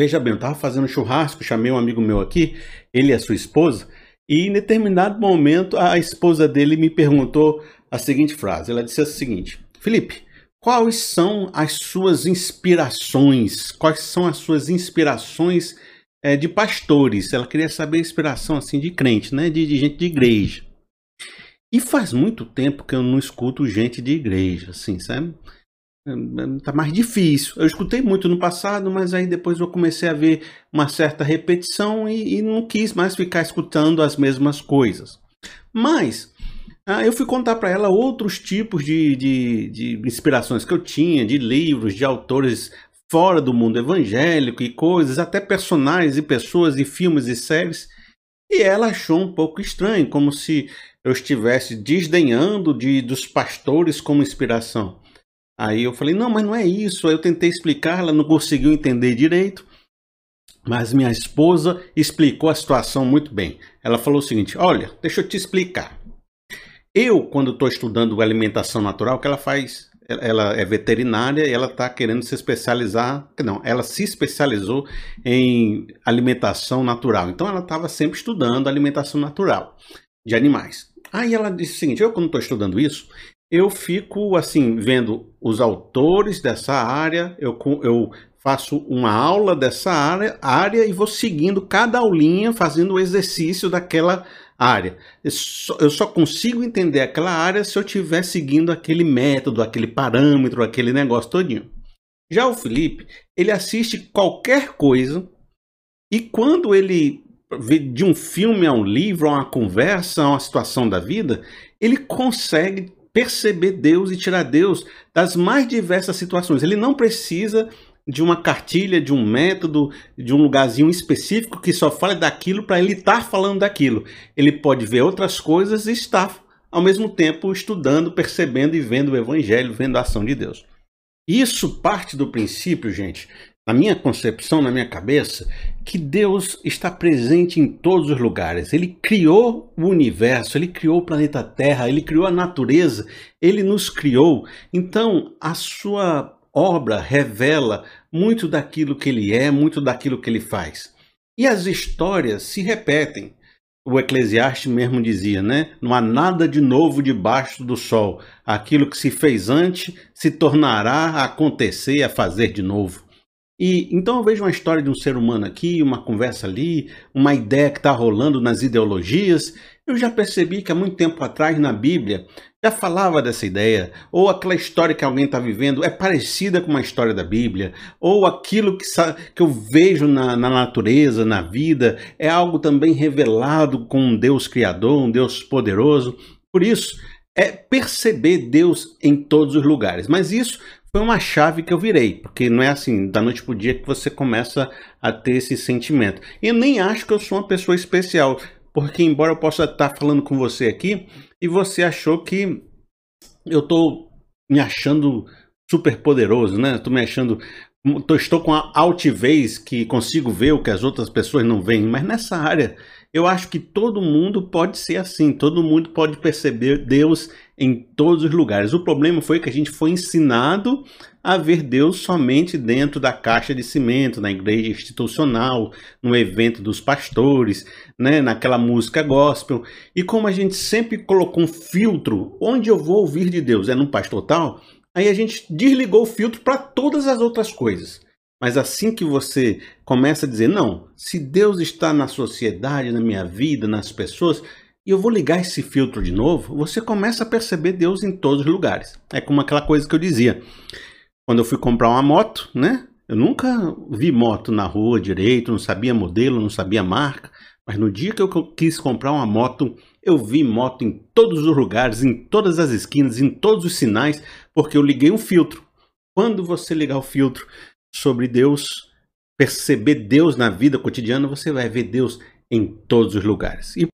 Veja bem, eu estava fazendo churrasco, chamei um amigo meu aqui, ele e a sua esposa, e em determinado momento a esposa dele me perguntou a seguinte frase. Ela disse o seguinte: Felipe, quais são as suas inspirações? Quais são as suas inspirações é, de pastores? Ela queria saber a inspiração assim de crente, né? De, de gente de igreja. E faz muito tempo que eu não escuto gente de igreja, assim, sabe? Tá mais difícil. Eu escutei muito no passado, mas aí depois eu comecei a ver uma certa repetição e, e não quis mais ficar escutando as mesmas coisas. Mas ah, eu fui contar para ela outros tipos de, de, de inspirações que eu tinha, de livros, de autores fora do mundo evangélico e coisas, até personagens e pessoas e filmes e séries. E ela achou um pouco estranho, como se eu estivesse desdenhando de, dos pastores como inspiração. Aí eu falei, não, mas não é isso. Aí eu tentei explicar, ela não conseguiu entender direito. Mas minha esposa explicou a situação muito bem. Ela falou o seguinte: olha, deixa eu te explicar. Eu, quando estou estudando alimentação natural, que ela faz? Ela é veterinária e ela está querendo se especializar. Não, ela se especializou em alimentação natural. Então ela estava sempre estudando alimentação natural de animais. Aí ela disse o seguinte: eu, quando estou estudando isso, eu fico assim vendo os autores dessa área, eu, eu faço uma aula dessa área, área e vou seguindo cada aulinha, fazendo o exercício daquela área. Eu só, eu só consigo entender aquela área se eu estiver seguindo aquele método, aquele parâmetro, aquele negócio todinho. Já o Felipe, ele assiste qualquer coisa e quando ele vê de um filme a um livro, a uma conversa, a uma situação da vida, ele consegue perceber Deus e tirar Deus das mais diversas situações. Ele não precisa de uma cartilha, de um método, de um lugarzinho específico que só fale daquilo para ele estar falando daquilo. Ele pode ver outras coisas e estar ao mesmo tempo estudando, percebendo e vendo o evangelho, vendo a ação de Deus. Isso parte do princípio, gente, na minha concepção, na minha cabeça, que Deus está presente em todos os lugares. Ele criou o universo, ele criou o planeta Terra, ele criou a natureza, ele nos criou. Então, a sua obra revela muito daquilo que ele é, muito daquilo que ele faz. E as histórias se repetem. O Eclesiastes mesmo dizia, né? Não há nada de novo debaixo do sol. Aquilo que se fez antes se tornará a acontecer, a fazer de novo. E então eu vejo uma história de um ser humano aqui, uma conversa ali, uma ideia que está rolando nas ideologias. Eu já percebi que há muito tempo atrás na Bíblia já falava dessa ideia, ou aquela história que alguém está vivendo é parecida com uma história da Bíblia, ou aquilo que, que eu vejo na, na natureza, na vida, é algo também revelado com um Deus Criador, um Deus poderoso. Por isso, é perceber Deus em todos os lugares. Mas isso foi uma chave que eu virei, porque não é assim, da noite pro dia que você começa a ter esse sentimento. E eu nem acho que eu sou uma pessoa especial, porque embora eu possa estar falando com você aqui e você achou que eu tô me achando super poderoso, né? Tô me achando tô, estou com a altivez que consigo ver o que as outras pessoas não veem, mas nessa área eu acho que todo mundo pode ser assim, todo mundo pode perceber Deus em todos os lugares. O problema foi que a gente foi ensinado a ver Deus somente dentro da caixa de cimento, na igreja institucional, no evento dos pastores, né, naquela música gospel. E como a gente sempre colocou um filtro, onde eu vou ouvir de Deus? É num pastor tal? Aí a gente desligou o filtro para todas as outras coisas. Mas assim que você começa a dizer, não, se Deus está na sociedade, na minha vida, nas pessoas, e eu vou ligar esse filtro de novo, você começa a perceber Deus em todos os lugares. É como aquela coisa que eu dizia. Quando eu fui comprar uma moto, né? Eu nunca vi moto na rua direito, não sabia modelo, não sabia marca. Mas no dia que eu quis comprar uma moto, eu vi moto em todos os lugares, em todas as esquinas, em todos os sinais, porque eu liguei um filtro. Quando você ligar o filtro, sobre Deus, perceber Deus na vida cotidiana, você vai ver Deus em todos os lugares. E